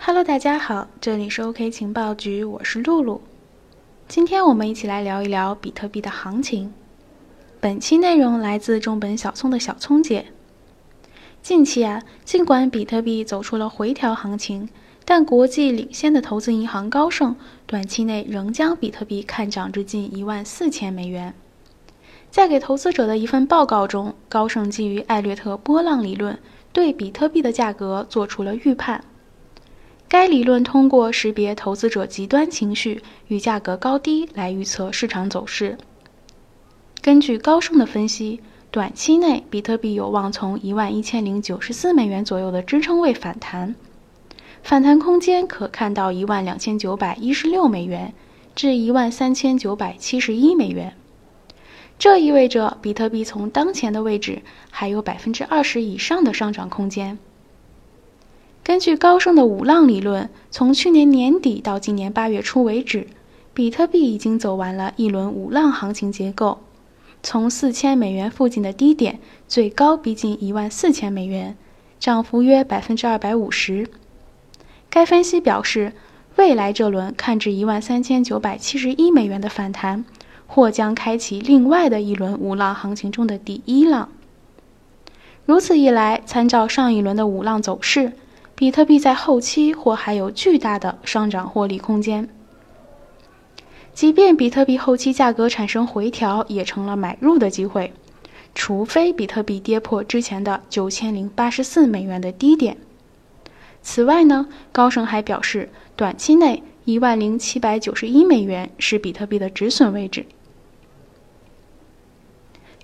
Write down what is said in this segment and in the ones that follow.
Hello，大家好，这里是 OK 情报局，我是露露。今天我们一起来聊一聊比特币的行情。本期内容来自中本小聪的小聪姐。近期啊，尽管比特币走出了回调行情，但国际领先的投资银行高盛短期内仍将比特币看涨至近一万四千美元。在给投资者的一份报告中，高盛基于艾略特波浪理论对比特币的价格做出了预判。该理论通过识别投资者极端情绪与价格高低来预测市场走势。根据高盛的分析，短期内比特币有望从一万一千零九十四美元左右的支撑位反弹，反弹空间可看到一万两千九百一十六美元至一万三千九百七十一美元。这意味着比特币从当前的位置还有百分之二十以上的上涨空间。根据高盛的五浪理论，从去年年底到今年八月初为止，比特币已经走完了一轮五浪行情结构。从四千美元附近的低点，最高逼近一万四千美元，涨幅约百分之二百五十。该分析表示，未来这轮看至一万三千九百七十一美元的反弹，或将开启另外的一轮五浪行情中的第一浪。如此一来，参照上一轮的五浪走势。比特币在后期或还有巨大的上涨获利空间。即便比特币后期价格产生回调，也成了买入的机会，除非比特币跌破之前的九千零八十四美元的低点。此外呢，高盛还表示，短期内一万零七百九十一美元是比特币的止损位置。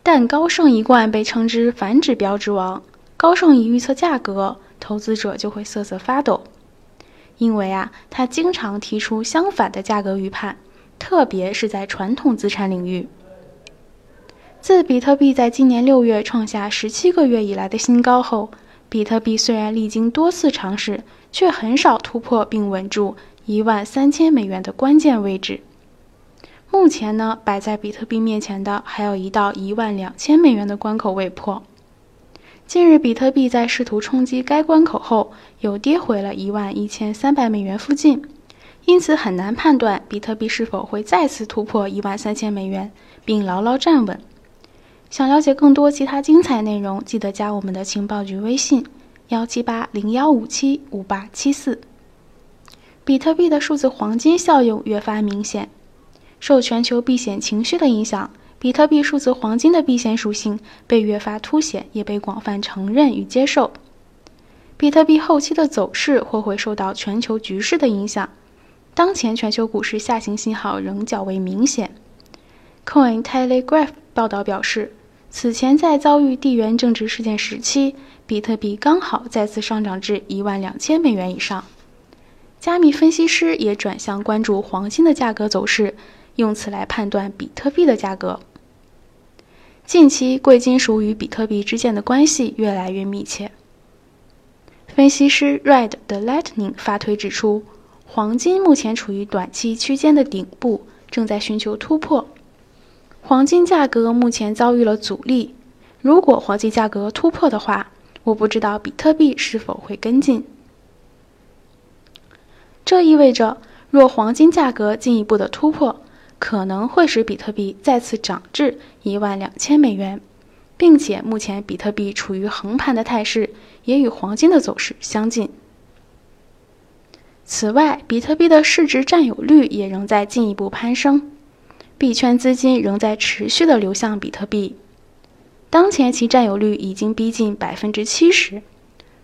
但高盛一贯被称之反指标之王，高盛一预测价格。投资者就会瑟瑟发抖，因为啊，他经常提出相反的价格预判，特别是在传统资产领域。自比特币在今年六月创下十七个月以来的新高后，比特币虽然历经多次尝试，却很少突破并稳住一万三千美元的关键位置。目前呢，摆在比特币面前的还有一道一万两千美元的关口未破。近日，比特币在试图冲击该关口后，又跌回了一万一千三百美元附近，因此很难判断比特币是否会再次突破一万三千美元，并牢牢站稳。想了解更多其他精彩内容，记得加我们的情报局微信：幺七八零幺五七五八七四。比特币的数字黄金效应越发明显，受全球避险情绪的影响。比特币数字黄金的避险属性被越发凸显，也被广泛承认与接受。比特币后期的走势或会受到全球局势的影响。当前全球股市下行信号仍较为明显。Coin Telegraph 报道表示，此前在遭遇地缘政治事件时期，比特币刚好再次上涨至一万两千美元以上。加密分析师也转向关注黄金的价格走势，用此来判断比特币的价格。近期，贵金属与比特币之间的关系越来越密切。分析师 Red 的 Lightning 发推指出，黄金目前处于短期区间的顶部，正在寻求突破。黄金价格目前遭遇了阻力，如果黄金价格突破的话，我不知道比特币是否会跟进。这意味着，若黄金价格进一步的突破，可能会使比特币再次涨至一万两千美元，并且目前比特币处于横盘的态势，也与黄金的走势相近。此外，比特币的市值占有率也仍在进一步攀升，币圈资金仍在持续的流向比特币，当前其占有率已经逼近百分之七十，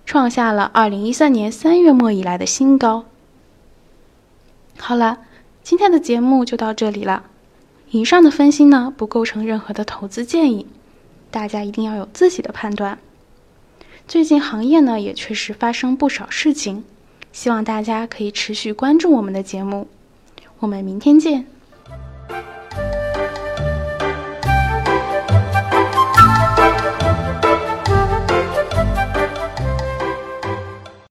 创下了二零一三年三月末以来的新高。好了。今天的节目就到这里了。以上的分析呢，不构成任何的投资建议，大家一定要有自己的判断。最近行业呢也确实发生不少事情，希望大家可以持续关注我们的节目。我们明天见。